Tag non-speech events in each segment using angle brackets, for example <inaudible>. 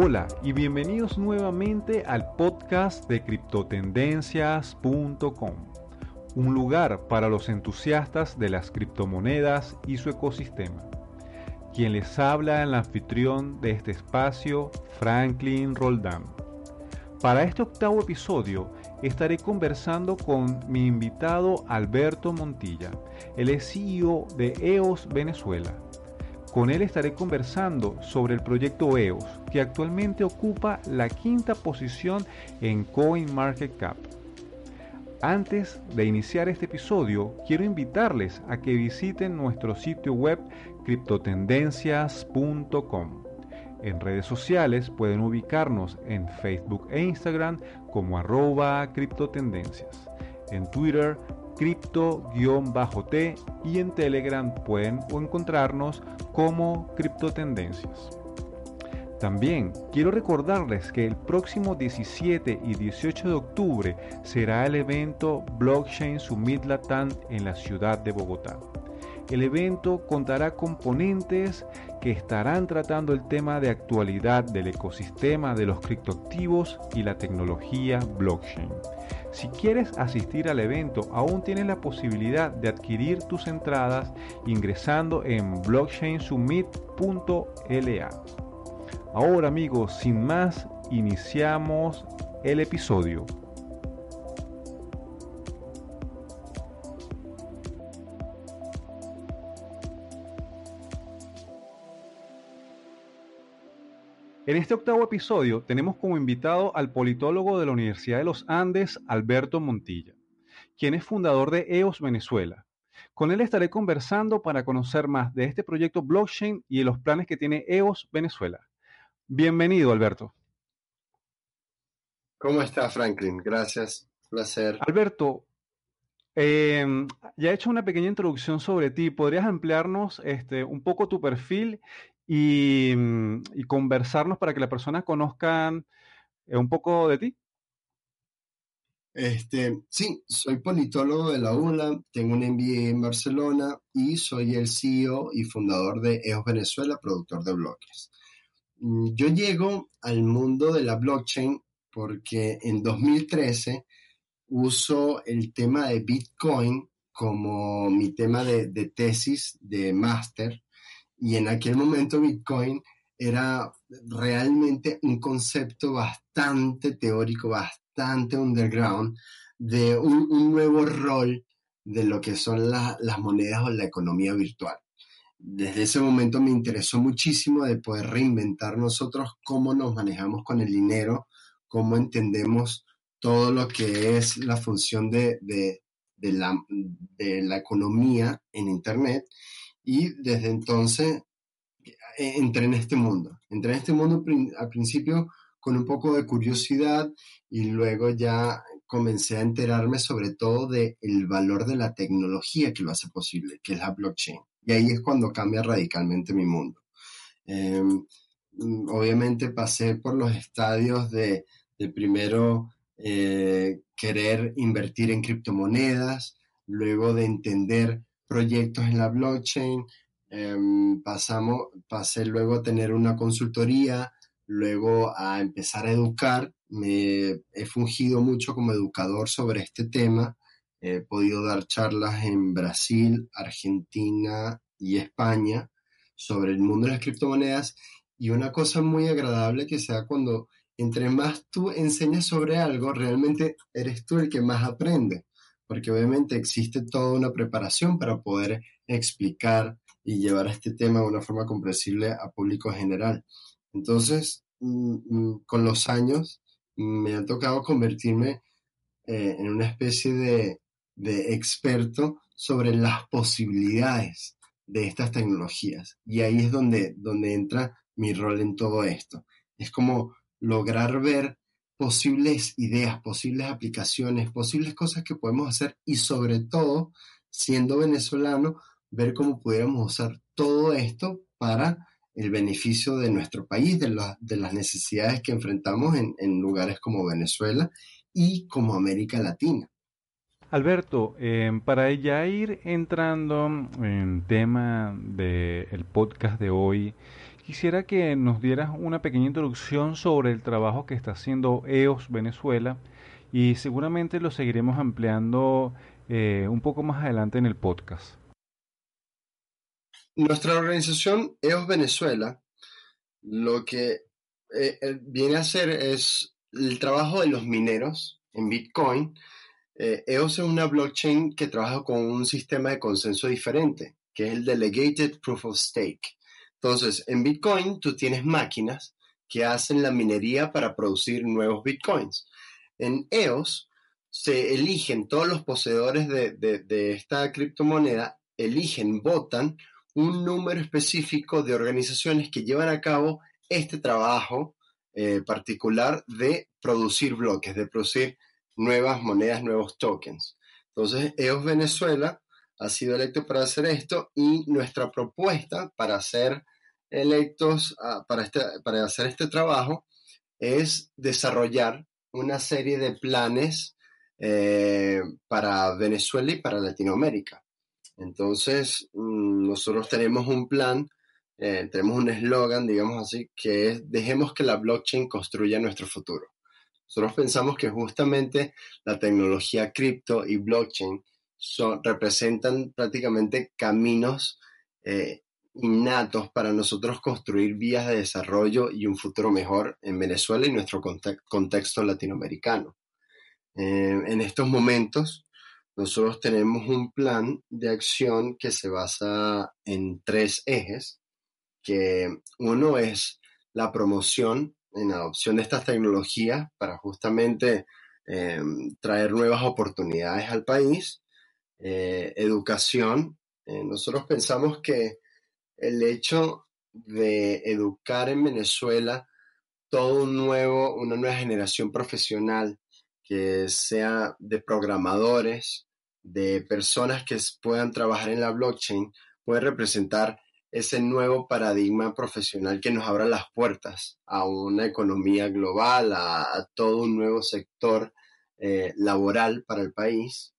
Hola y bienvenidos nuevamente al podcast de criptotendencias.com, un lugar para los entusiastas de las criptomonedas y su ecosistema. Quien les habla el anfitrión de este espacio, Franklin Roldán. Para este octavo episodio estaré conversando con mi invitado Alberto Montilla, el CEO de EOS Venezuela con él estaré conversando sobre el proyecto EOS, que actualmente ocupa la quinta posición en CoinMarketCap. Antes de iniciar este episodio, quiero invitarles a que visiten nuestro sitio web criptotendencias.com. En redes sociales pueden ubicarnos en Facebook e Instagram como arroba criptotendencias. En Twitter cripto-t y en Telegram pueden encontrarnos como criptotendencias. También quiero recordarles que el próximo 17 y 18 de octubre será el evento Blockchain Summit Latam en la ciudad de Bogotá. El evento contará con ponentes que estarán tratando el tema de actualidad del ecosistema de los criptoactivos y la tecnología blockchain. Si quieres asistir al evento, aún tienes la posibilidad de adquirir tus entradas ingresando en blockchainsummit.la. Ahora amigos, sin más, iniciamos el episodio. En este octavo episodio tenemos como invitado al politólogo de la Universidad de los Andes, Alberto Montilla, quien es fundador de EOS Venezuela. Con él estaré conversando para conocer más de este proyecto blockchain y de los planes que tiene EOS Venezuela. Bienvenido, Alberto. ¿Cómo está, Franklin? Gracias. Placer. Alberto, em, ya he hecho una pequeña introducción sobre ti. ¿Podrías ampliarnos este, un poco tu perfil Mm, y, conversarnos para que las personas conozcan eh, un poco de ti. Este, sí, soy politólogo de la ULA, tengo un MBA en Barcelona y soy el CEO y fundador de EOS Venezuela, productor de bloques. Mm, yo llego al mundo de la blockchain porque en 2013 uso el tema de Bitcoin como mi tema de, de tesis de máster y en aquel momento Bitcoin era realmente un concepto bastante teórico, bastante underground, de un, nuevo rol de lo que son las monedas o la economía virtual. Desde ese momento me interesó muchísimo de poder reinventar nosotros cómo nos manejamos con el dinero, cómo entendemos todo lo que es la función de, la, de la economía en Internet y desde entonces eh, entré en este mundo. Entré en este mundo al principio con un poco de curiosidad y luego ya comencé a enterarme sobre todo del el valor de la tecnología que lo hace posible, que es la blockchain. Y ahí es cuando cambia radicalmente mi mundo. Em, obviamente pasé por los estadios de, primero eh, querer invertir en criptomonedas, luego de entender proyectos en la blockchain, em, pasamos, pasé luego a tener una consultoría, luego a empezar a educar. Me he fungido mucho como educador sobre este tema. He podido dar charlas en Brasil, Argentina y España sobre el mundo de las criptomonedas. Y una cosa muy agradable que sea cuando entre más tú enseñas sobre algo, realmente eres tú el que más aprende porque obviamente existe toda una preparación para poder explicar y llevar este tema de una forma comprensible a público general. Entonces, mm, mm, con los años, me ha tocado convertirme eh, en una especie de, experto sobre las posibilidades de estas tecnologías. Y ahí es donde, donde entra mi rol en todo esto. Es como lograr ver posibles ideas, posibles aplicaciones, posibles cosas que podemos hacer y sobre todo, siendo venezolano, ver cómo pudiéramos usar todo esto para el beneficio de nuestro país, de, las necesidades que enfrentamos en, lugares como Venezuela y como América Latina. Alberto, em, para ya ir entrando en tema del podcast de hoy, Quisiera que nos dieras una pequeña introducción sobre el trabajo que está haciendo EOS Venezuela y seguramente lo seguiremos ampliando eh, un poco más adelante en el podcast. Nuestra organización EOS Venezuela lo que eh, eh, viene a hacer es el trabajo de los mineros en Bitcoin. EOS es una blockchain que trabaja con un sistema de consenso diferente, que es el Delegated Proof of Stake. Entonces, en Bitcoin tú tienes máquinas que hacen la minería para producir nuevos Bitcoins. En EOS se eligen todos los poseedores de, esta criptomoneda, eligen, votan un número específico de organizaciones que llevan a cabo este trabajo eh, particular de producir bloques, de producir nuevas monedas, nuevos tokens. Entonces, EOS Venezuela ha sido electo para hacer esto y nuestra propuesta para ser electos ah, para, este, para hacer este trabajo es desarrollar una serie de planes eh, para Venezuela y para Latinoamérica. Entonces, mm, nosotros tenemos un plan, eh, tenemos un eslogan, digamos así, que es dejemos que la blockchain construya nuestro futuro. Nosotros pensamos que justamente la tecnología cripto y blockchain representan prácticamente caminos eh, innatos para nosotros construir vías de desarrollo y un futuro mejor en Venezuela y nuestro contexto latinoamericano. Eh, en estos momentos, nosotros tenemos un plan de acción que se basa en tres ejes, que uno es la promoción en adopción de estas tecnologías para justamente eh, traer nuevas oportunidades al país, eh, educación. nosotros pensamos que el hecho de educar en Venezuela todo un nuevo, una nueva generación profesional que sea de programadores, de personas que puedan trabajar en la blockchain, puede representar ese nuevo paradigma profesional que nos abra las puertas a una economía global, a, todo un nuevo sector eh, laboral para el país.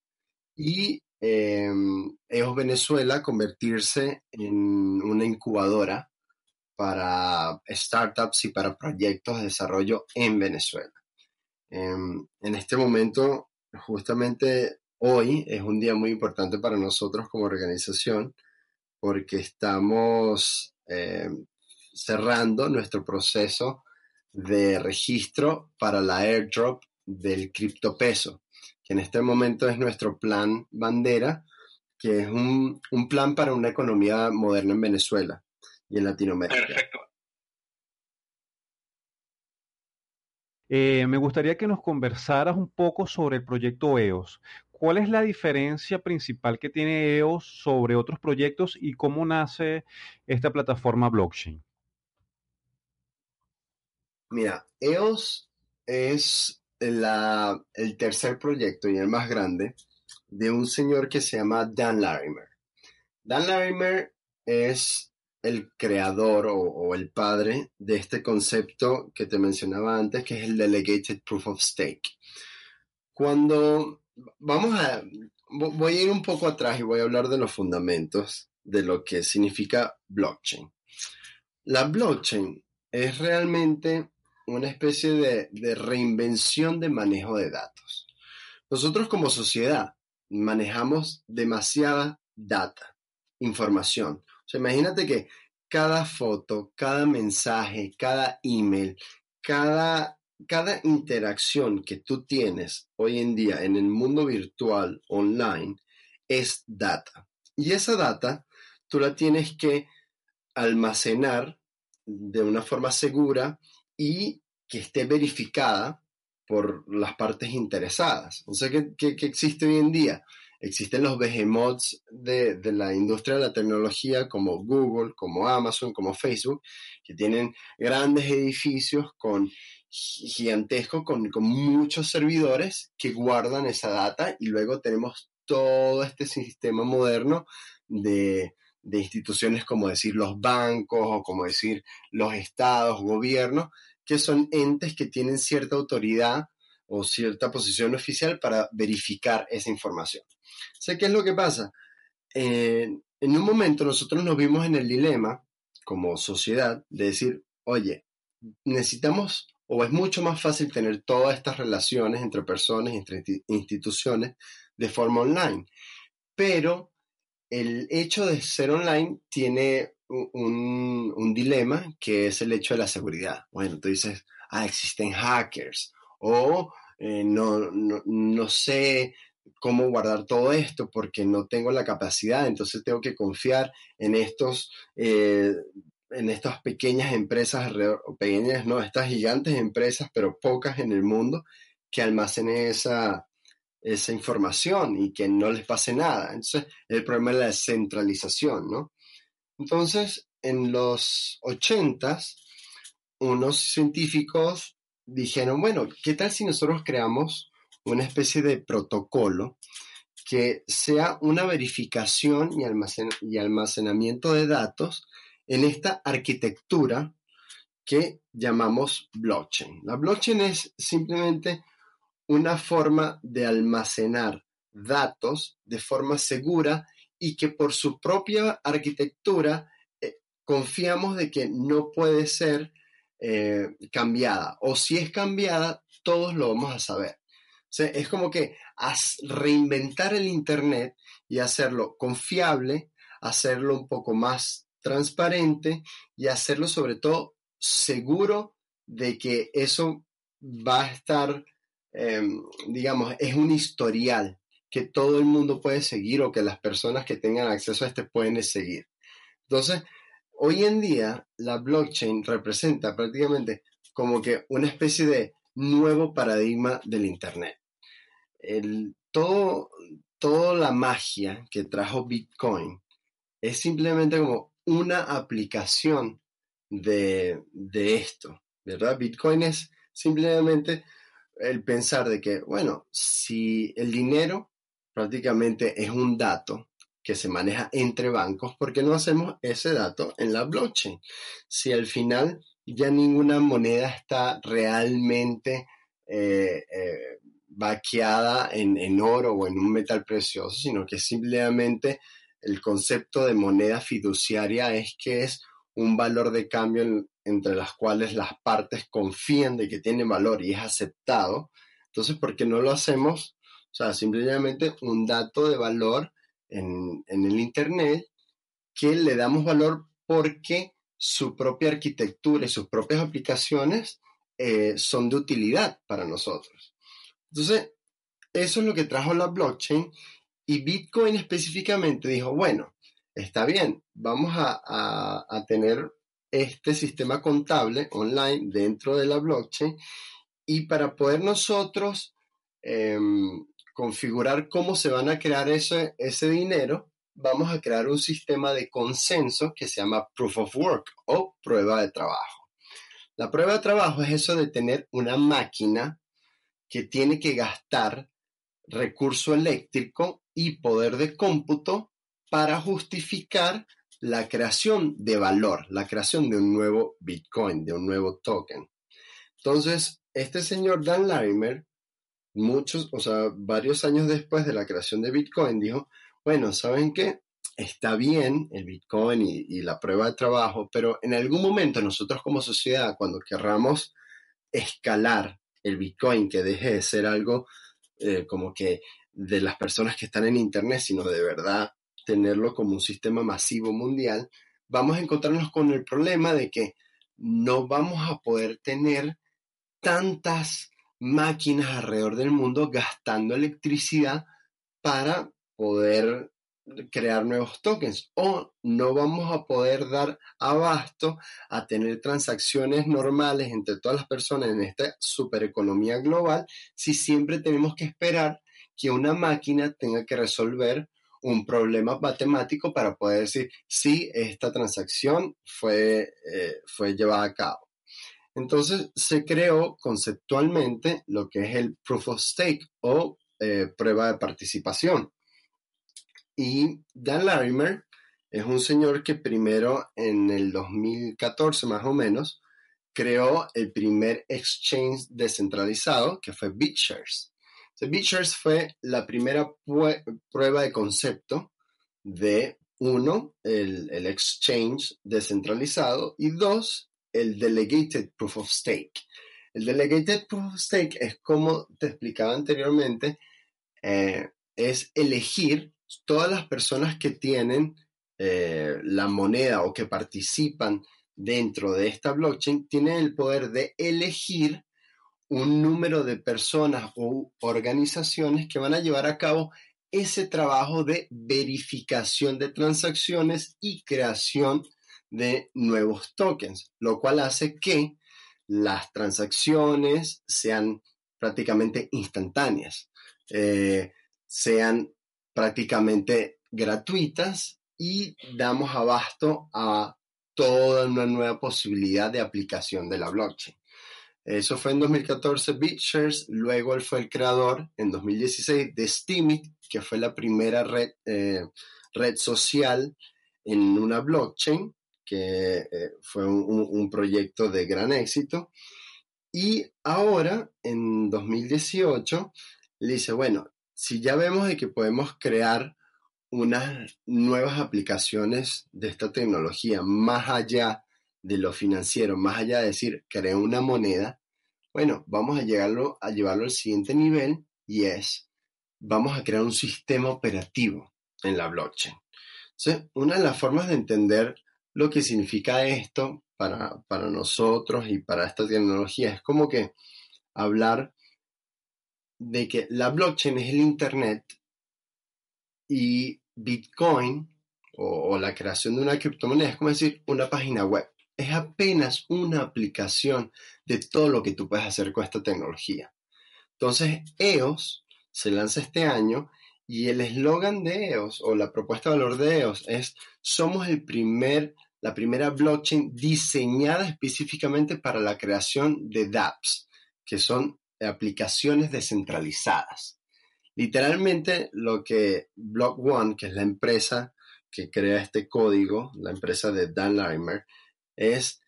Y eh, EOS Venezuela convertirse en una incubadora para startups y para proyectos de desarrollo en Venezuela. Em, en este momento, justamente hoy es un día muy importante para nosotros como organización porque estamos em, cerrando nuestro proceso de registro para la airdrop del criptopeso que en este momento es nuestro plan bandera, que es un, plan para una economía moderna en Venezuela y en Latinoamérica. Perfecto. Eh, me gustaría que nos conversaras un poco sobre el proyecto EOS. ¿Cuál es la diferencia principal que tiene EOS sobre otros proyectos y cómo nace esta plataforma blockchain? Mira, EOS es el tercer proyecto y el más grande de un señor que se llama Dan Larimer. Dan Larimer es el creador o, el padre de este concepto que te mencionaba antes, que es el Delegated Proof of Stake. Cuando vamos a, voy a ir un poco atrás y voy a hablar de los fundamentos de lo que significa blockchain. La blockchain es realmente una especie de, reinvención de manejo de datos. Nosotros como sociedad manejamos demasiada data, información. Imagínate que cada foto, cada mensaje, cada email, cada, cada interacción que tú tienes hoy en día en el mundo virtual, online, es data. Y esa data tú la tienes que almacenar de una forma segura y que esté verificada por las partes interesadas. O sea, ¿qué, existe hoy en día? Existen los behemoths de, de, la industria de la tecnología como Google, como Amazon, como Facebook, que tienen grandes edificios con gigantescos, con, con muchos servidores que guardan esa data y luego tenemos todo este sistema moderno de, de instituciones como decir los bancos o como decir los estados, gobiernos, que son entes que tienen cierta autoridad o cierta posición oficial para verificar esa información. ¿Sé qué es lo que pasa? en un momento nosotros nos vimos en el dilema como sociedad de decir, oye, necesitamos o es mucho más fácil tener todas estas relaciones entre personas, entre instituciones de forma online. Pero el hecho de ser online tiene un, dilema que es el hecho de la seguridad. Bueno, tú dices, ah, existen hackers o eh, no, no, sé cómo guardar todo esto porque no tengo la capacidad, entonces tengo que confiar en estos eh, en estas pequeñas empresas pequeñas, no, estas gigantes empresas, pero pocas en el mundo, que almacenen esa, esa información y que no les pase nada. Entonces, el problema es la descentralización, ¿no? Entonces, en los ochentas, unos científicos dijeron, bueno, ¿qué tal si nosotros creamos una especie de protocolo que sea una verificación y, y almacenamiento de datos en esta arquitectura que llamamos blockchain. La blockchain es simplemente una forma de almacenar datos de forma segura y que por su propia arquitectura eh, confiamos de que no puede ser eh, cambiada o si es cambiada todos lo vamos a saber. es como que reinventar el Internet y hacerlo confiable, hacerlo un poco más transparente y hacerlo sobre todo seguro de que eso va a estar, em, digamos, es un historial que todo el mundo puede seguir o que las personas que tengan acceso a este pueden seguir. Entonces, hoy en día la blockchain representa prácticamente como que una especie de nuevo paradigma del Internet. El, todo, toda la magia que trajo Bitcoin es simplemente como una aplicación de, esto, ¿verdad? Bitcoin es simplemente el pensar de que, bueno, si el dinero prácticamente es un dato que se maneja entre bancos, ¿por qué no hacemos ese dato en la blockchain? Si al final ya ninguna moneda está realmente eh, eh, vaqueada en, en, oro o en un metal precioso, sino que simplemente el concepto de moneda fiduciaria es que es un valor de cambio entre las cuales las partes confían de que tiene valor y es aceptado. Entonces, ¿por qué no lo hacemos? O sea, simplemente un dato de valor en, el Internet que le damos valor porque su propia arquitectura y sus propias aplicaciones eh, son de utilidad para nosotros. Entonces, eso es lo que trajo la blockchain y Bitcoin específicamente dijo, bueno, está bien, vamos a, tener este sistema contable online dentro de la blockchain y para poder nosotros em, configurar cómo se van a crear ese, ese dinero, vamos a crear un sistema de consenso que se llama Proof of Work o prueba de trabajo. La prueba de trabajo es eso de tener una máquina que tiene que gastar recurso eléctrico y poder de cómputo para justificar la creación de valor, la creación de un nuevo Bitcoin, de un nuevo token. Entonces, este señor Dan Larimer, muchos, o sea, varios años después de la creación de Bitcoin, dijo, bueno, ¿saben qué? Está bien el Bitcoin y, la prueba de trabajo, pero en algún momento nosotros como sociedad, cuando querramos escalar el Bitcoin, que deje de ser algo eh, como que de las personas que están en Internet, sino de verdad tenerlo como un sistema masivo mundial, vamos a encontrarnos con el problema de que no vamos a poder tener tantas máquinas alrededor del mundo gastando electricidad para poder crear nuevos tokens o no vamos a poder dar abasto a tener transacciones normales entre todas las personas en esta supereconomía global si siempre tenemos que esperar que una máquina tenga que resolver un problema matemático para poder decir si esta transacción fue, eh, fue llevada a cabo. Entonces se creó conceptualmente lo que es el proof of stake o eh, prueba de participación. Y Dan Larimer es un señor que primero en el 2014 más o menos creó el primer exchange descentralizado que fue BitShares. BitShares fue la primera prueba de concepto de uno, el, el exchange descentralizado y dos, el delegated proof of stake. El delegated proof of stake es como te explicaba anteriormente, eh, es elegir todas las personas que tienen eh, la moneda o que participan dentro de esta blockchain, tienen el poder de elegir un número de personas o organizaciones que van a llevar a cabo ese trabajo de verificación de transacciones y creación de nuevos tokens, lo cual hace que las transacciones sean prácticamente instantáneas, eh, sean prácticamente gratuitas y damos abasto a toda una nueva posibilidad de aplicación de la blockchain. Eso fue en 2014 BitShares, luego él fue el creador en 2016 de Steemit, que fue la primera red, eh, social en una blockchain, que eh, fue un, proyecto de gran éxito. Y ahora, en 2018, le dice, bueno, si ya vemos de que podemos crear unas nuevas aplicaciones de esta tecnología más allá de lo financiero, más allá de decir, creé una moneda, bueno, vamos a, a llevarlo al siguiente nivel y es, vamos a crear un sistema operativo en la blockchain. Entonces, una de las formas de entender lo que significa esto para, para nosotros y para esta tecnología es como que hablar de que la blockchain es el Internet y Bitcoin o, la creación de una criptomoneda es como decir una página web. Es apenas una aplicación de todo lo que tú puedes hacer con esta tecnología. Entonces, EOS se lanza este año y el eslogan de EOS o la propuesta de valor de EOS es somos el primer, la primera blockchain diseñada específicamente para la creación de dApps, que son aplicaciones descentralizadas. Literalmente lo que Block One, que es la empresa que crea este código, la empresa de Dan Larimer, es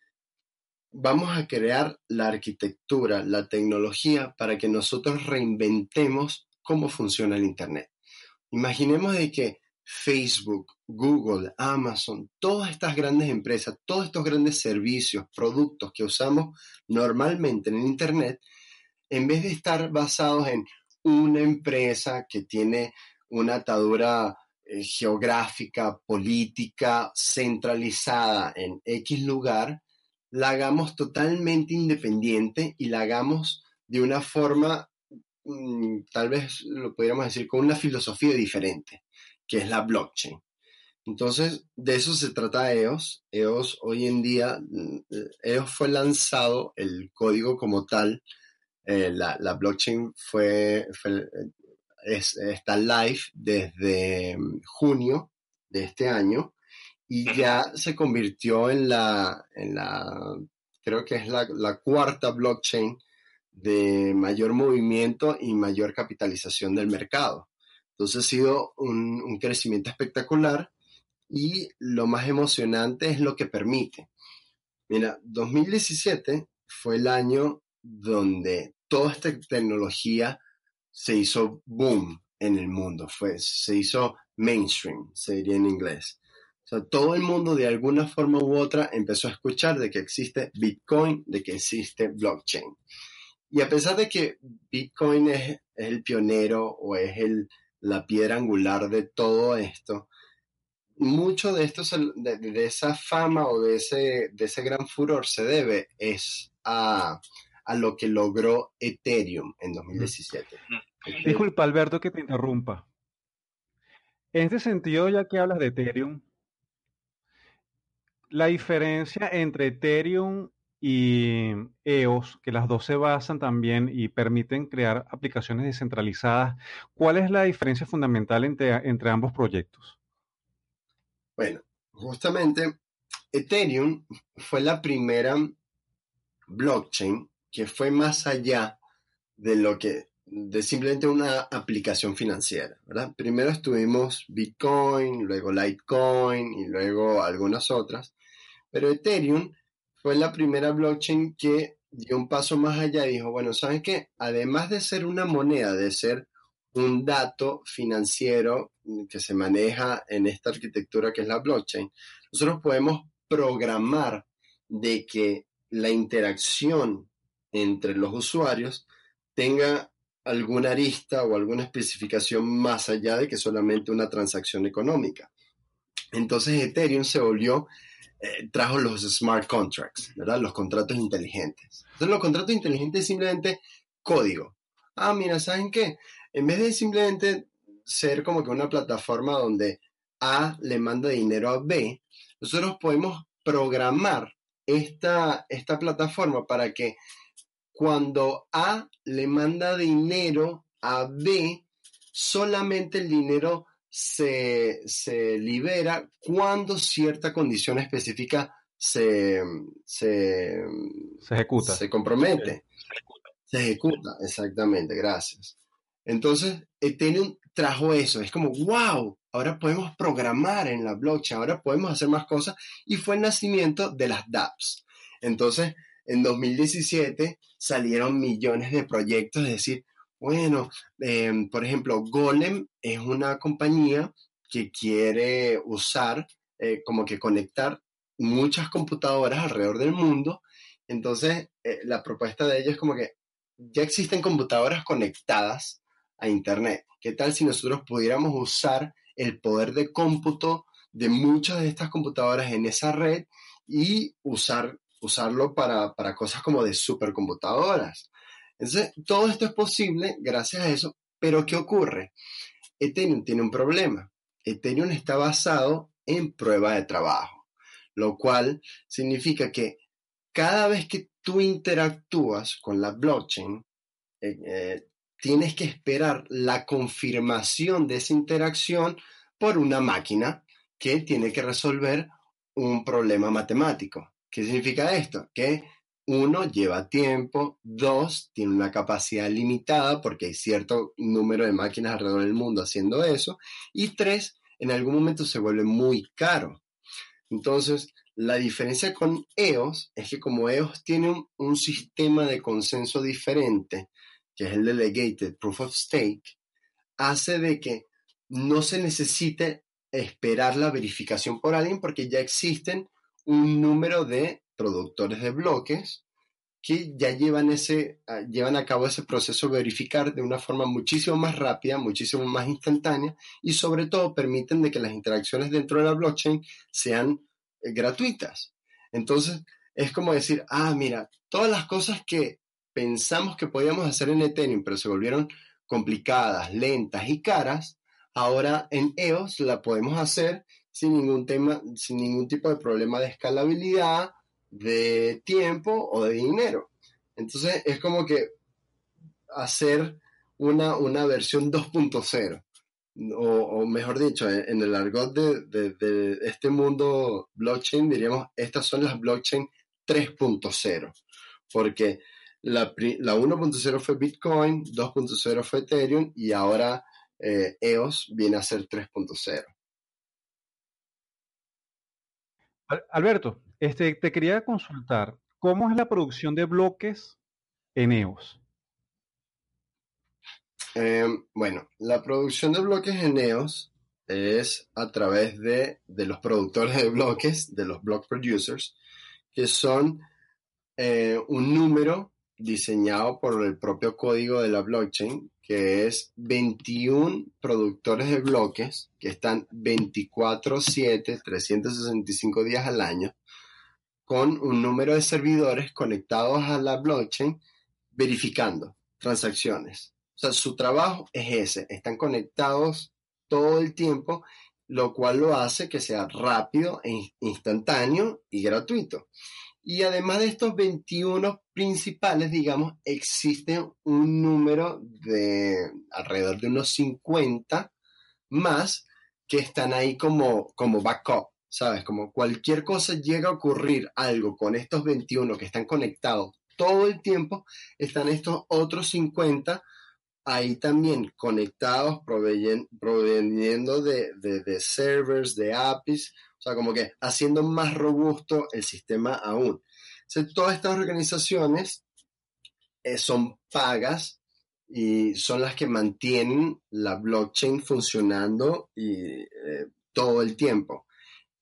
vamos a crear la arquitectura, la tecnología para que nosotros reinventemos cómo funciona el Internet. Imaginemos de que Facebook, Google, Amazon, todas estas grandes empresas, todos estos grandes servicios, productos que usamos normalmente en el Internet, en vez de estar basados en una empresa que tiene una atadura eh, geográfica, política, centralizada en X lugar, la hagamos totalmente independiente y la hagamos de una forma, mm, tal vez lo podríamos decir, con una filosofía diferente, que es la blockchain. Entonces, de eso se trata EOS. EOS hoy en día, mm, EOS fue lanzado, el código como tal, eh, la, blockchain fue, está live desde mm, junio de este año y ya se convirtió en la, creo que es la, cuarta blockchain de mayor movimiento y mayor capitalización del mercado. Entonces ha sido un crecimiento espectacular y lo más emocionante es lo que permite. Mira, 2017 fue el año donde toda esta tecnología se hizo boom en el mundo, fue, se hizo mainstream, se diría en inglés. O sea, todo el mundo de alguna forma u otra empezó a escuchar de que existe Bitcoin, de que existe blockchain. Y a pesar de que Bitcoin es, el pionero o es la piedra angular de todo esto, mucho de esto, de, esa fama o de ese, de ese gran furor se debe es a, a lo que logró Ethereum en 2017. Disculpa, Alberto, que te interrumpa. En este sentido, ya que hablas de Ethereum, la diferencia entre Ethereum y EOS, que las dos se basan también y permiten crear aplicaciones descentralizadas, ¿cuál es la diferencia fundamental entre, entre ambos proyectos? Bueno, justamente Ethereum fue la primera blockchain que fue más allá de lo que de simplemente una aplicación financiera, ¿verdad? Primero estuvimos Bitcoin, luego Litecoin y luego algunas otras, pero Ethereum fue la primera blockchain que dio un paso más allá y dijo, bueno, ¿saben qué? Además de ser una moneda, de ser un dato financiero que se maneja en esta arquitectura que es la blockchain, nosotros podemos programar de que la interacción entre los usuarios tenga alguna arista o alguna especificación más allá de que solamente una transacción económica. Entonces Ethereum se volvió, eh, trajo los smart contracts, ¿verdad? Los contratos inteligentes. Entonces los contratos inteligentes es simplemente código. Ah, mira, ¿saben qué? En vez de simplemente ser como que una plataforma donde A le manda dinero a B, nosotros podemos programar esta, esta plataforma para que cuando A le manda dinero a B, solamente el dinero se, libera cuando cierta condición específica se, se, ejecuta. Se compromete. Se ejecuta, exactamente, gracias. Entonces, Ethereum trajo eso, es como, wow, ahora podemos programar en la blockchain, ahora podemos hacer más cosas, y fue el nacimiento de las dApps. Entonces, en 2017 salieron millones de proyectos, es decir, bueno, em, por ejemplo, Golem es una compañía que quiere usar, eh, como que conectar muchas computadoras alrededor del mundo. Entonces, eh, la propuesta de ellos es como que ya existen computadoras conectadas a Internet. ¿Qué tal si nosotros pudiéramos usar el poder de cómputo de muchas de estas computadoras en esa red y usar, usarlo para, para cosas como de supercomputadoras? Entonces, todo esto es posible gracias a eso, pero ¿qué ocurre? Ethereum tiene un problema. Ethereum está basado en prueba de trabajo, lo cual significa que cada vez que tú interactúas con la blockchain, eh, eh, tienes que esperar la confirmación de esa interacción por una máquina que tiene que resolver un problema matemático. ¿Qué significa esto? Que uno, lleva tiempo, dos, tiene una capacidad limitada porque hay cierto número de máquinas alrededor del mundo haciendo eso, y tres, en algún momento se vuelve muy caro. Entonces, la diferencia con EOS es que como EOS tiene un, sistema de consenso diferente, que es el Delegated Proof of Stake, hace de que no se necesite esperar la verificación por alguien porque ya existen un número de productores de bloques que ya llevan, ese, ah, llevan a cabo ese proceso de verificar de una forma muchísimo más rápida, muchísimo más instantánea y sobre todo permiten de que las interacciones dentro de la blockchain sean eh, gratuitas. Entonces, es como decir, ah, mira, todas las cosas que pensamos que podíamos hacer en Ethereum, pero se volvieron complicadas, lentas y caras, ahora en EOS la podemos hacer sin ningún tema, sin ningún tipo de problema de escalabilidad, de tiempo o de dinero. Entonces es como que hacer una, una versión 2.0. O, mejor dicho, en el argot de, este mundo blockchain, diríamos, estas son las blockchain 3.0, porque la, la 1.0 fue Bitcoin, 2.0 fue Ethereum y ahora eh, EOS viene a ser 3.0. Alberto, este, te quería consultar, ¿cómo es la producción de bloques en EOS? Eh, bueno, la producción de bloques en EOS es a través de, los productores de bloques, de los block producers, que son eh, un número diseñado por el propio código de la blockchain que es 21 productores de bloques que están 24/7, 365 días al año, con un número de servidores conectados a la blockchain verificando transacciones. O sea, su trabajo es ese, están conectados todo el tiempo, lo cual lo hace que sea rápido, e instantáneo y gratuito. Y además de estos 21 principales, digamos, existe un número de alrededor de unos 50 más que están ahí como, como backup, ¿sabes? Como cualquier cosa llega a ocurrir algo con estos 21 que están conectados todo el tiempo, están estos otros 50 ahí también conectados, proveniendo de, de servers, de APIs, o sea, como que haciendo más robusto el sistema aún. todas estas organizaciones eh, son pagas y son las que mantienen la blockchain funcionando y, eh, todo el tiempo.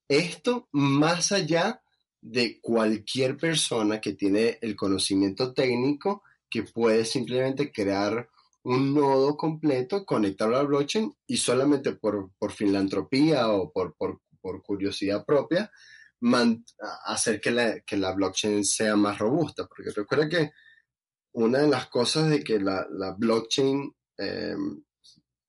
Esto más allá de cualquier persona que tiene el conocimiento técnico que puede simplemente crear un nodo completo, conectarlo a la blockchain y solamente por, filantropía o por, curiosidad propia, hacer que la, que la, blockchain sea más robusta. Porque recuerda que una de las cosas de que la, blockchain em,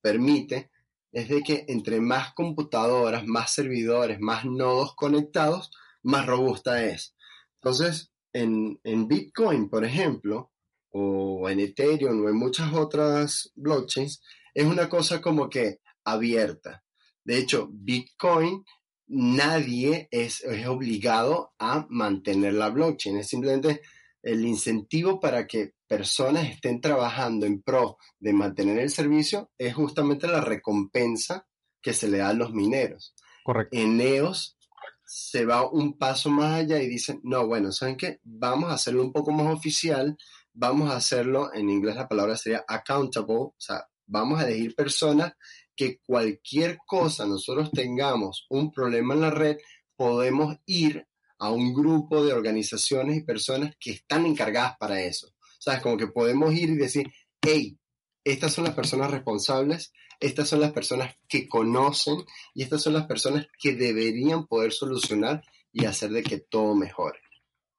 permite es de que entre más computadoras, más servidores, más nodos conectados, más robusta es. Entonces, en, en Bitcoin, por ejemplo, o en Ethereum o en muchas otras blockchains, es una cosa como que abierta. De hecho, Bitcoin, nadie es, es obligado a mantener la blockchain. Es simplemente el incentivo para que personas estén trabajando en pro de mantener el servicio es justamente la recompensa que se le da a los mineros. Correcto. En EOS se va un paso más allá y dicen, no, bueno, ¿saben qué? Vamos a hacerlo un poco más oficial, vamos a hacerlo, en inglés la palabra sería accountable, o sea, vamos a elegir personas que cualquier cosa nosotros tengamos un problema en la red, podemos ir a un grupo de organizaciones y personas que están encargadas para eso. ¿Sabes? Como que podemos ir y decir, hey, estas son las personas responsables, estas son las personas que conocen y estas son las personas que deberían poder solucionar y hacer de que todo mejore.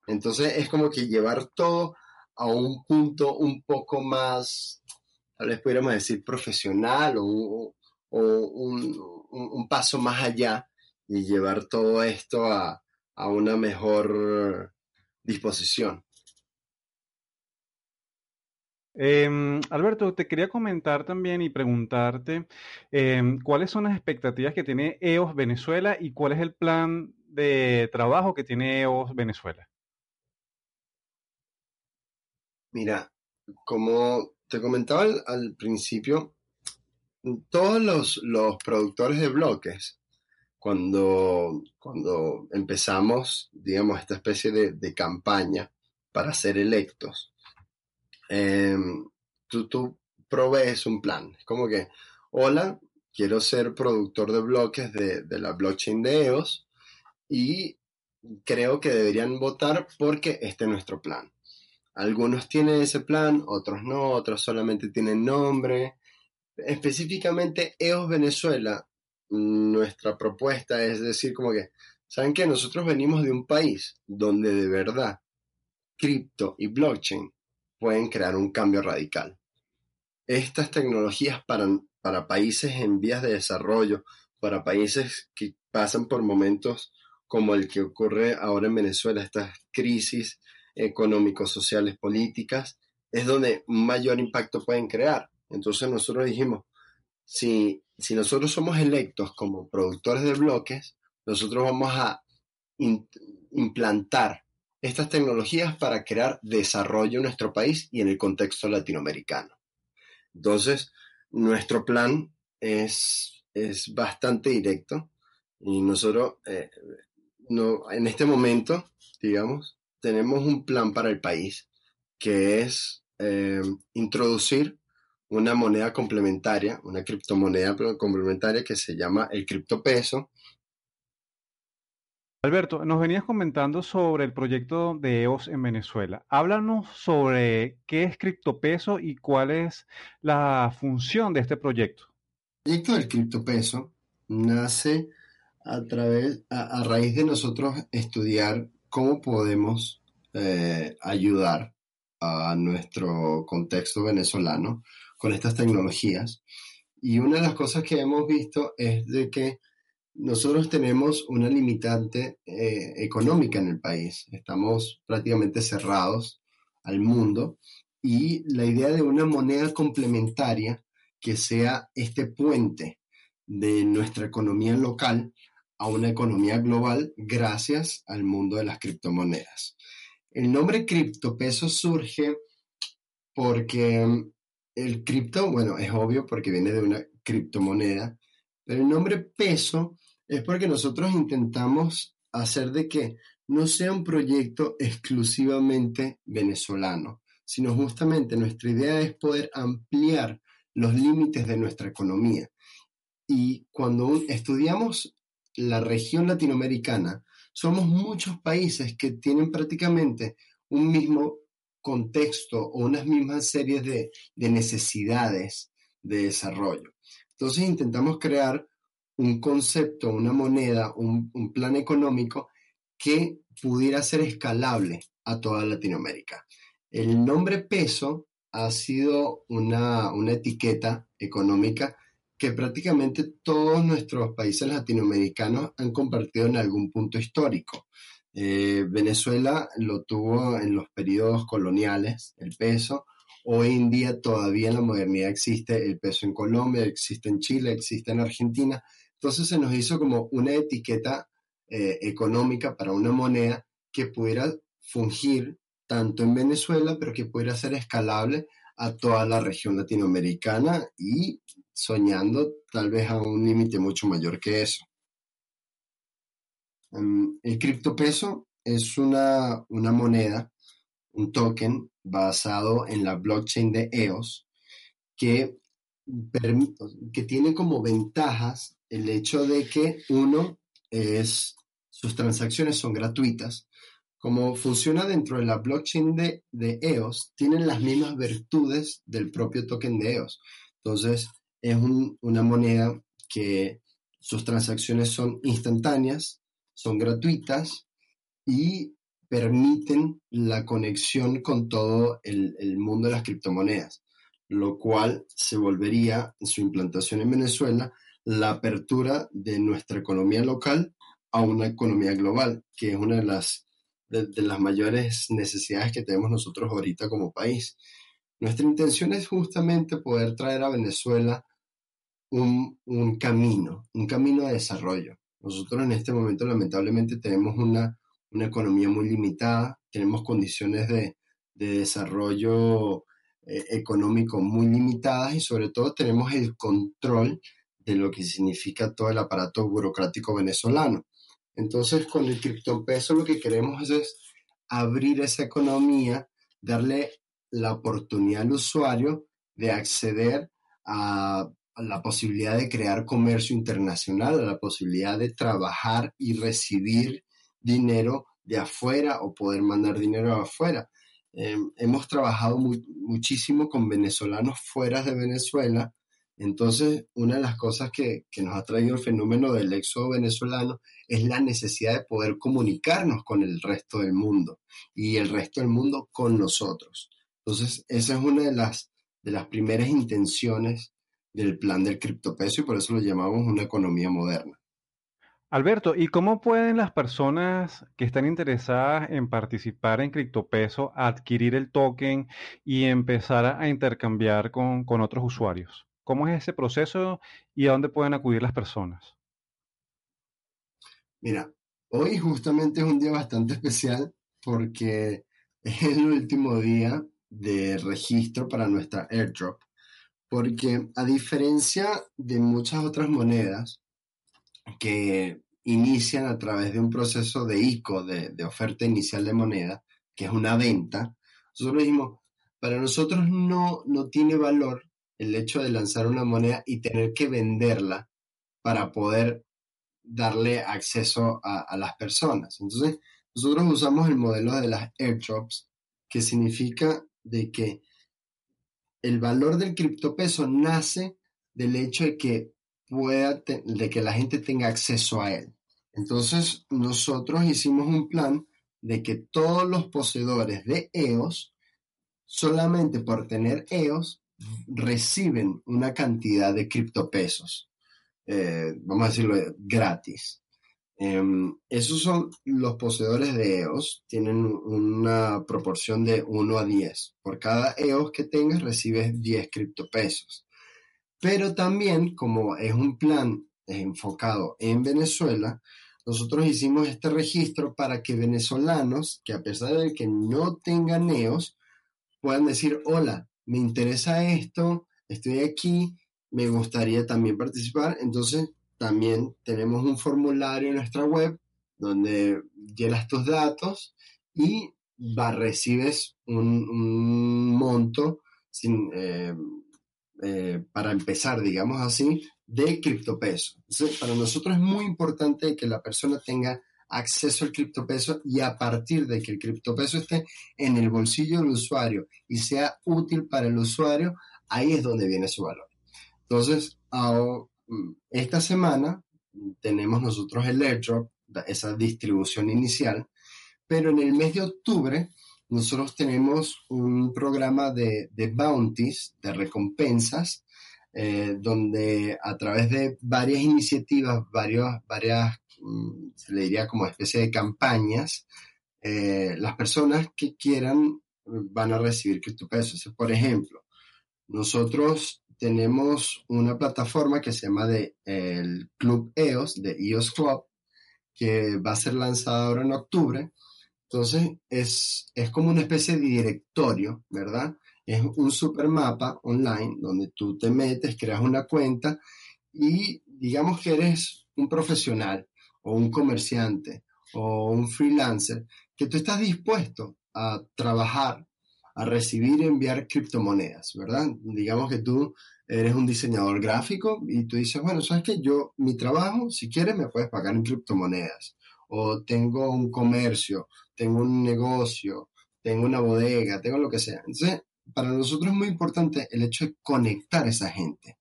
Entonces es como que llevar todo a un punto un poco más, tal vez pudiéramos decir profesional o, un, paso más allá y llevar todo esto a, a una mejor disposición. Em, Alberto, te quería comentar también y preguntarte em, cuáles son las expectativas que tiene EOS Venezuela y cuál es el plan de trabajo que tiene EOS Venezuela. Mira, como te comentaba al, principio, todos los, los productores de bloques cuando, cuando empezamos, digamos, esta especie de, campaña para ser electos, em, tú, tú provees un plan. Es como que, hola, quiero ser productor de bloques de, de, la blockchain de EOS y creo que deberían votar porque este es nuestro plan. Algunos tienen ese plan, otros no, otros solamente tienen nombre. Específicamente EOS Venezuela nuestra propuesta es decir como que, ¿saben qué? Nosotros venimos de un país donde de verdad cripto y blockchain pueden crear un cambio radical. Estas tecnologías para, para países en vías de desarrollo, para países que pasan por momentos como el que ocurre ahora en Venezuela, estas crisis económicos, sociales, políticas, es donde mayor impacto pueden crear. Entonces nosotros dijimos, si si nosotros somos electos como productores de bloques, nosotros vamos a implantar estas tecnologías para crear desarrollo en nuestro país y en el contexto latinoamericano. Entonces, nuestro plan es, es bastante directo y nosotros eh, no, en este momento, digamos, tenemos un plan para el país que es eh, introducir una moneda complementaria, una criptomoneda complementaria que se llama el criptopeso. Alberto, nos venías comentando sobre el proyecto de EOS en Venezuela. Háblanos sobre qué es criptopeso y cuál es la función de este proyecto. El proyecto del criptopeso nace a, través, a, raíz de nosotros estudiar cómo podemos eh, ayudar a nuestro contexto venezolano con estas tecnologías. Y una de las cosas que hemos visto es de que nosotros tenemos una limitante eh, económica en el país. Estamos prácticamente cerrados al mundo y la idea de una moneda complementaria que sea este puente de nuestra economía local a una economía global gracias al mundo de las criptomonedas. El nombre criptopeso surge porque el cripto, bueno, es obvio porque viene de una criptomoneda, pero el nombre peso es porque nosotros intentamos hacer de que no sea un proyecto exclusivamente venezolano, sino justamente nuestra idea es poder ampliar los límites de nuestra economía. Y cuando estudiamos la región latinoamericana, somos muchos países que tienen prácticamente un mismo contexto o unas mismas series de, necesidades de desarrollo. Entonces intentamos crear un concepto, una moneda, un, plan económico que pudiera ser escalable a toda Latinoamérica. El nombre peso ha sido una, una etiqueta económica que prácticamente todos nuestros países latinoamericanos han compartido en algún punto histórico. Eh, Venezuela lo tuvo en los periodos coloniales, el peso. Hoy en día todavía en la modernidad existe el peso en Colombia, existe en Chile, existe en Argentina. Entonces se nos hizo como una etiqueta eh, económica para una moneda que pudiera fungir tanto en Venezuela, pero que pudiera ser escalable a toda la región latinoamericana y soñando tal vez a un límite mucho mayor que eso. Em, el criptopeso es una, moneda, un token basado en la blockchain de EOS que, que tiene como ventajas el hecho de que uno es, sus transacciones son gratuitas. Como funciona dentro de la blockchain de, de EOS, tienen las mismas virtudes del propio token de EOS. Entonces, es una moneda que sus transacciones son instantáneas, son gratuitas y permiten la conexión con todo el, mundo de las criptomonedas, lo cual se volvería, en su implantación en Venezuela, la apertura de nuestra economía local a una economía global, que es una de las, de, las mayores necesidades que tenemos nosotros ahorita como país. Nuestra intención es justamente poder traer a Venezuela un, un camino, un camino de desarrollo. Nosotros en este momento lamentablemente tenemos una, economía muy limitada, tenemos condiciones de, desarrollo eh, económico muy limitadas y sobre todo tenemos el control de lo que significa todo el aparato burocrático venezolano. Entonces, con el criptopeso lo que queremos es abrir esa economía, darle la oportunidad al usuario de acceder a la posibilidad de crear comercio internacional, la posibilidad de trabajar y recibir dinero de afuera o poder mandar dinero afuera. Em, hemos trabajado muchísimo con venezolanos fuera de Venezuela. Entonces, una de las cosas que, que nos ha traído el fenómeno del éxodo venezolano es la necesidad de poder comunicarnos con el resto del mundo y el resto del mundo con nosotros. Entonces, esa es una de las, de las primeras intenciones del plan del criptopeso y por eso lo llamamos una economía moderna. Alberto, ¿y cómo pueden las personas que están interesadas en participar en criptopeso adquirir el token y empezar a intercambiar con, con otros usuarios? ¿Cómo es ese proceso y a dónde pueden acudir las personas? Mira, hoy justamente es un día bastante especial porque es el último día de registro para nuestra airdrop porque a diferencia de muchas otras monedas que inician a través de un proceso de ICO, de, oferta inicial de moneda, que es una venta, nosotros dijimos, para nosotros no, no tiene valor el hecho de lanzar una moneda y tener que venderla para poder darle acceso a, a, las personas. Entonces, nosotros usamos el modelo de las airdrops, que significa de que el valor del criptopeso nace del hecho de que pueda, de que la gente tenga acceso a él. Entonces, nosotros hicimos un plan de que todos los poseedores de EOS, solamente por tener EOS, reciben una cantidad de criptopesos, eh, vamos a decirlo gratis. Em, esos son los poseedores de EOS, tienen una proporción de 1 a 10. Por cada EOS que tengas recibes 10 criptopesos. Pero también, como es un plan enfocado en Venezuela, nosotros hicimos este registro para que venezolanos, que a pesar de que no tengan EOS, puedan decir, hola, me interesa esto, estoy aquí, me gustaría también participar. Entonces, también tenemos un formulario en nuestra web donde llenas tus datos y va, recibes un, monto eh, eh, para empezar, digamos así, de criptopeso. para nosotros es muy importante que la persona tenga acceso al criptopeso y a partir de que el criptopeso esté en el bolsillo del usuario y sea útil para el usuario, ahí es donde viene su valor. Entonces, mm, esta semana tenemos nosotros el airdrop, esa distribución inicial, pero en el mes de octubre nosotros tenemos un programa de, bounties, de recompensas, eh, donde a través de varias iniciativas, varias, varias mm, se le diría como especie de campañas, eh, las personas que quieran van a recibir criptopesos. Por ejemplo, nosotros tenemos una plataforma que se llama de, el Club EOS, de EOS Club, que va a ser lanzada ahora en octubre. Entonces, es, es como una especie de directorio, ¿verdad? Es un super mapa online donde tú te metes, creas una cuenta y digamos que eres un profesional o un comerciante o un freelancer que tú estás dispuesto a trabajar a recibir y enviar criptomonedas, ¿verdad? Digamos que tú eres un diseñador gráfico y tú dices, bueno, sabes que yo, mi trabajo, si quieres, me puedes pagar en criptomonedas. O tengo un comercio, tengo un negocio, tengo una bodega, tengo lo que sea. Entonces, para nosotros es muy importante el hecho de conectar a esa gente,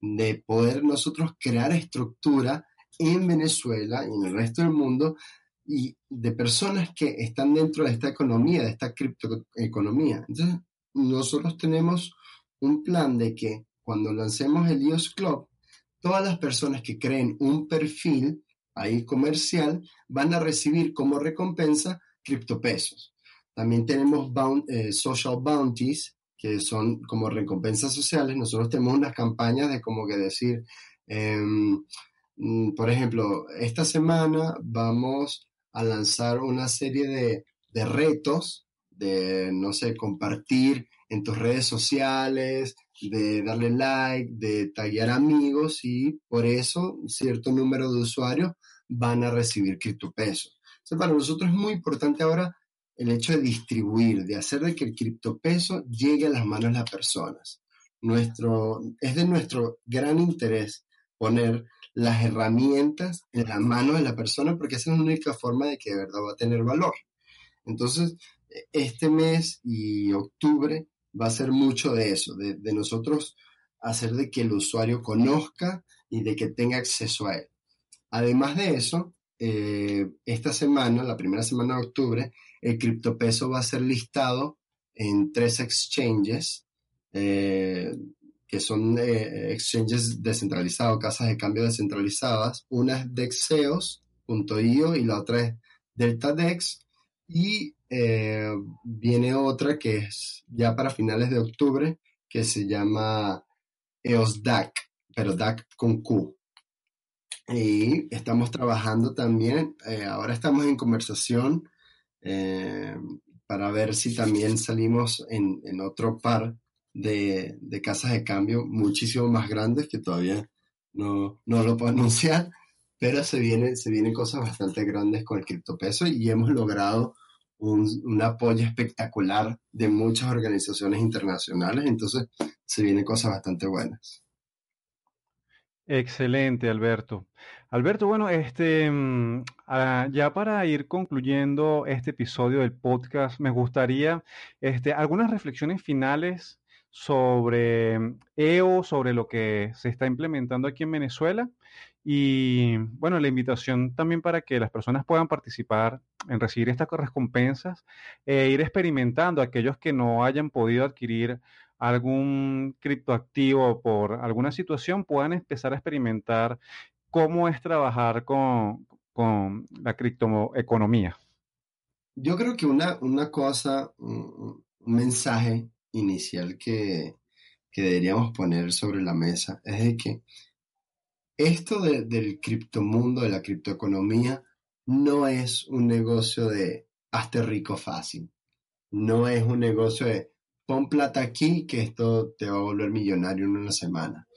de poder nosotros crear estructura en Venezuela y en el resto del mundo y de personas que están dentro de esta economía, de esta criptoeconomía. Entonces, nosotros tenemos un plan de que cuando lancemos el IOS Club, todas las personas que creen un perfil ahí comercial van a recibir como recompensa criptopesos. También tenemos eh, social bounties, que son como recompensas sociales. Nosotros tenemos unas campañas de como que decir, em, mm, por ejemplo, esta semana vamos a lanzar una serie de, retos, de, no sé, compartir en tus redes sociales, de darle like, de taggear amigos y por eso cierto número de usuarios van a recibir criptopesos. Entonces, para nosotros es muy importante ahora el hecho de distribuir, de hacer de que el criptopeso llegue a las manos de las personas. Nuestro, es de nuestro gran interés poner las herramientas en las manos de la persona porque esa es la única forma de que de verdad va a tener valor. Entonces, este mes y octubre va a ser mucho de eso, de, nosotros hacer de que el usuario conozca y de que tenga acceso a él. Además de eso, eh, esta semana, la primera semana de octubre, el criptopeso va a ser listado en tres exchanges eh, que son eh, exchanges descentralizados, casas de cambio descentralizadas. Una es Dexeos.io y la otra es DeltaDex. Y eh, viene otra que es ya para finales de octubre, que se llama EOSDAC, pero DAC con Q. Y estamos trabajando también, eh, ahora estamos en conversación para ver si también salimos en, en otro par de, casas de cambio muchísimo más grandes que todavía no, lo puedo <laughs> anunciar, pero se vienen, se vienen cosas bastante grandes con el criptopeso y hemos logrado un, apoyo espectacular de muchas organizaciones internacionales, entonces se vienen cosas bastante buenas. Excelente, Alberto. Alberto, bueno, este, mm, ah, ya para ir concluyendo este episodio del podcast, me gustaría este, algunas reflexiones finales sobre EO, sobre lo que se está implementando aquí en Venezuela. Y bueno, la invitación también para que las personas puedan participar en recibir estas recompensas e ir experimentando aquellos que no hayan podido adquirir algún criptoactivo por alguna situación, puedan empezar a experimentar cómo es trabajar con, con la criptoeconomía. Yo creo que una, una cosa, un mensaje inicial que, deberíamos poner sobre la mesa es de que esto del criptomundo, de la criptoeconomía, no es un negocio de hazte rico fácil. No es un negocio de pon plata aquí que esto te va a volver millonario en una semana.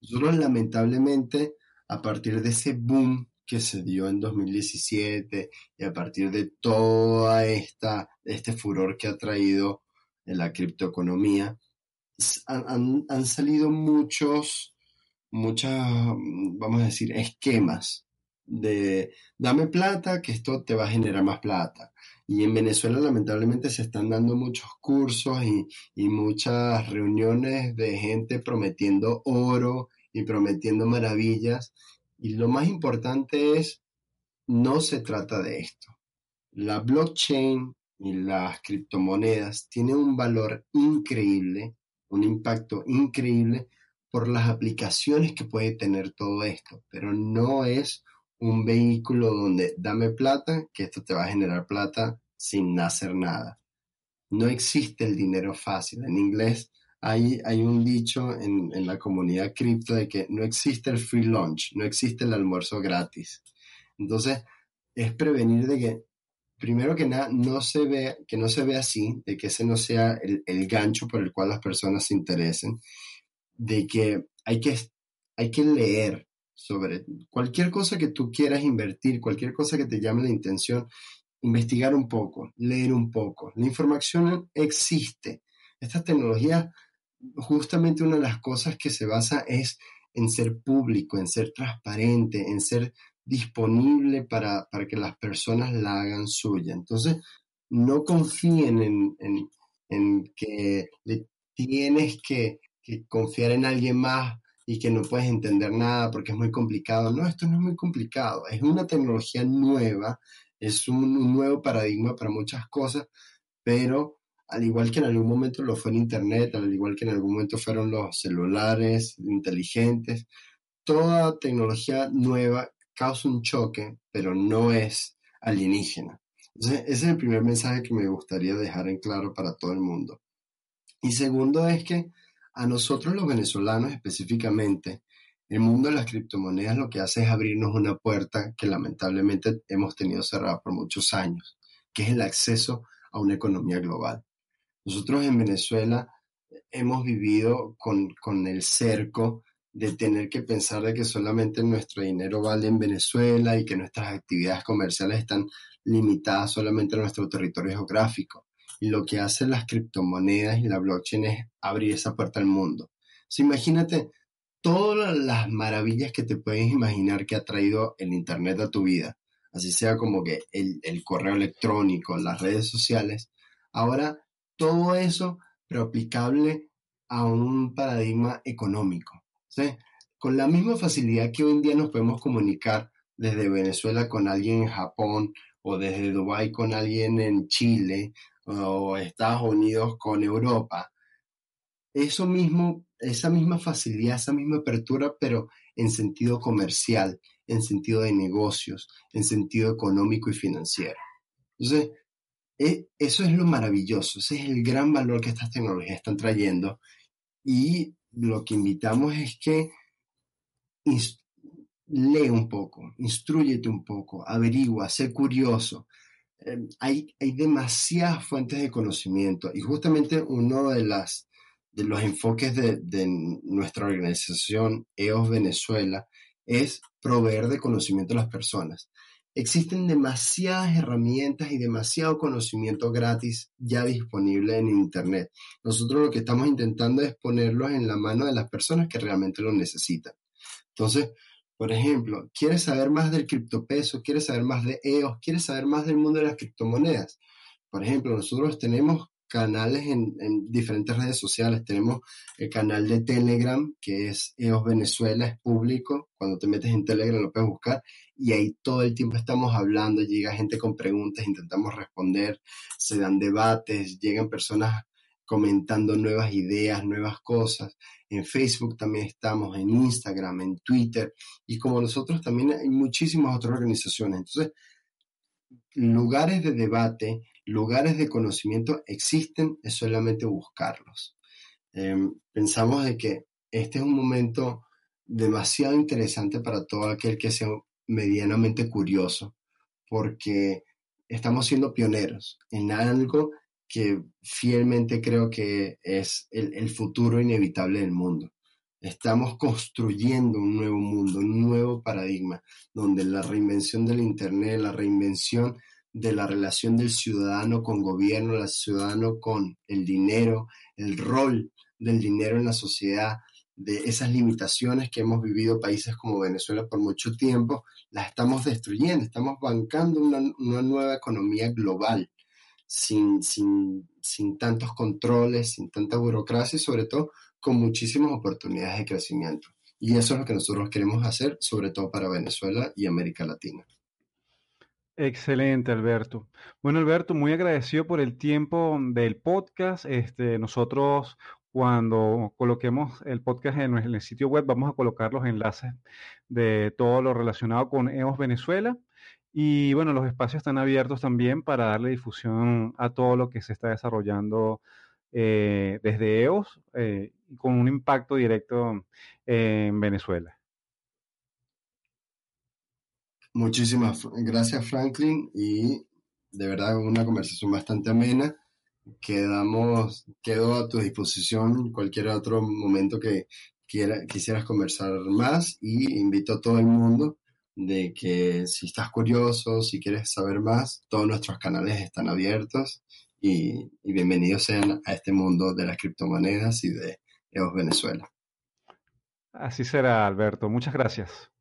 Nosotros lamentablemente, a partir de ese boom que se dio en 2017 y a partir de toda esta, este furor que ha traído en la criptoeconomía, han, han salido muchos, muchas, vamos a decir, esquemas de dame plata, que esto te va a generar más plata. Y en Venezuela lamentablemente se están dando muchos cursos y, y muchas reuniones de gente prometiendo oro y prometiendo maravillas. Y lo más importante es, no se trata de esto. La blockchain y las criptomonedas tienen un valor increíble, un impacto increíble por las aplicaciones que puede tener todo esto, pero no es un vehículo donde dame plata, que esto te va a generar plata sin hacer nada. No existe el dinero fácil. En inglés hay, hay un dicho en, en la comunidad cripto de que no existe el free lunch, no existe el almuerzo gratis. Entonces, es prevenir de que, primero que nada, no se vea, que no se vea así, de que ese no sea el, gancho por el cual las personas se interesen, de que hay que, hay que leer, sobre cualquier cosa que tú quieras invertir, cualquier cosa que te llame la intención, investigar un poco, leer un poco. La información existe. Esta tecnología, justamente una de las cosas que se basa es en ser público, en ser transparente, en ser disponible para, para que las personas la hagan suya. Entonces, no confíen en, en, en que le tienes que, que confiar en alguien más y que no puedes entender nada porque es muy complicado. No, esto no es muy complicado. Es una tecnología nueva, es un, nuevo paradigma para muchas cosas, pero al igual que en algún momento lo fue en Internet, al igual que en algún momento fueron los celulares inteligentes, toda tecnología nueva causa un choque, pero no es alienígena. Ese es el primer mensaje que me gustaría dejar en claro para todo el mundo. Y segundo es que a nosotros los venezolanos específicamente, el mundo de las criptomonedas lo que hace es abrirnos una puerta que lamentablemente hemos tenido cerrada por muchos años, que es el acceso a una economía global. Nosotros en Venezuela hemos vivido con, con el cerco de tener que pensar de que solamente nuestro dinero vale en Venezuela y que nuestras actividades comerciales están limitadas solamente a nuestro territorio geográfico. Y lo que hacen las criptomonedas y la blockchain es abrir esa puerta al mundo. imagínate todas las maravillas que te puedes imaginar que ha traído el Internet a tu vida. Así sea como que el, correo electrónico, las redes sociales. Ahora, todo eso, pero aplicable a un paradigma económico. Con la misma facilidad que hoy en día nos podemos comunicar desde Venezuela con alguien en Japón o desde Dubái con alguien en Chile o Estados Unidos con Europa. Eso mismo, esa misma facilidad, esa misma apertura, pero en sentido comercial, en sentido de negocios, en sentido económico y financiero. Entonces, e, eso es lo maravilloso, ese es el gran valor que estas tecnologías están trayendo y lo que invitamos es que lee un poco, instruyete un poco, averigua, sé curioso, Em, hay, hay demasiadas fuentes de conocimiento y justamente uno de, las, de los enfoques de, de nuestra organización EOS Venezuela es proveer de conocimiento a las personas. Existen demasiadas herramientas y demasiado conocimiento gratis ya disponible en Internet. Nosotros lo que estamos intentando es ponerlos en la mano de las personas que realmente lo necesitan. Entonces, por ejemplo, ¿quieres saber más del criptopeso? ¿Quieres saber más de EOS? ¿Quieres saber más del mundo de las criptomonedas? Por ejemplo, nosotros tenemos canales en, diferentes redes sociales. Tenemos el canal de Telegram, que es EOS Venezuela, es público. Cuando te metes en Telegram lo puedes buscar. Y ahí todo el tiempo estamos hablando, llega gente con preguntas, intentamos responder, se dan debates, llegan personas comentando nuevas ideas, nuevas cosas. En Facebook también estamos, en Instagram, en Twitter y como nosotros también hay muchísimas otras organizaciones. Entonces, lugares de debate, lugares de conocimiento existen, es solamente buscarlos. Em, pensamos de que este es un momento demasiado interesante para todo aquel que sea medianamente curioso, porque estamos siendo pioneros en algo que fielmente creo que es el, futuro inevitable del mundo. Estamos construyendo un nuevo mundo, un nuevo paradigma, donde la reinvención del Internet, la reinvención de la relación del ciudadano con gobierno, el ciudadano con el dinero, el rol del dinero en la sociedad, de esas limitaciones que hemos vivido países como Venezuela por mucho tiempo, las estamos destruyendo, estamos bancando una, nueva economía global, sin, sin, sin tantos controles, sin tanta burocracia y sobre todo con muchísimas oportunidades de crecimiento. Y eso es lo que nosotros queremos hacer, sobre todo para Venezuela y América Latina. Excelente, Alberto. Bueno, Alberto, muy agradecido por el tiempo del podcast. Este, nosotros cuando coloquemos el podcast en el sitio web, vamos a colocar los enlaces de todo lo relacionado con EOS Venezuela. Y bueno, los espacios están abiertos también para darle difusión a todo lo que se está desarrollando eh, desde EOS eh, con un impacto directo en Venezuela. Muchísimas gracias, Franklin, y de verdad una conversación bastante amena quedamos, quedo a tu disposición cualquier otro momento que quiera, quisieras conversar más y invito a todo el mundo de que si estás curioso, si quieres saber más, todos nuestros canales están abiertos y, bienvenidos sean a este mundo de las criptomonedas y de EOS Venezuela. Así será, Alberto. Muchas gracias.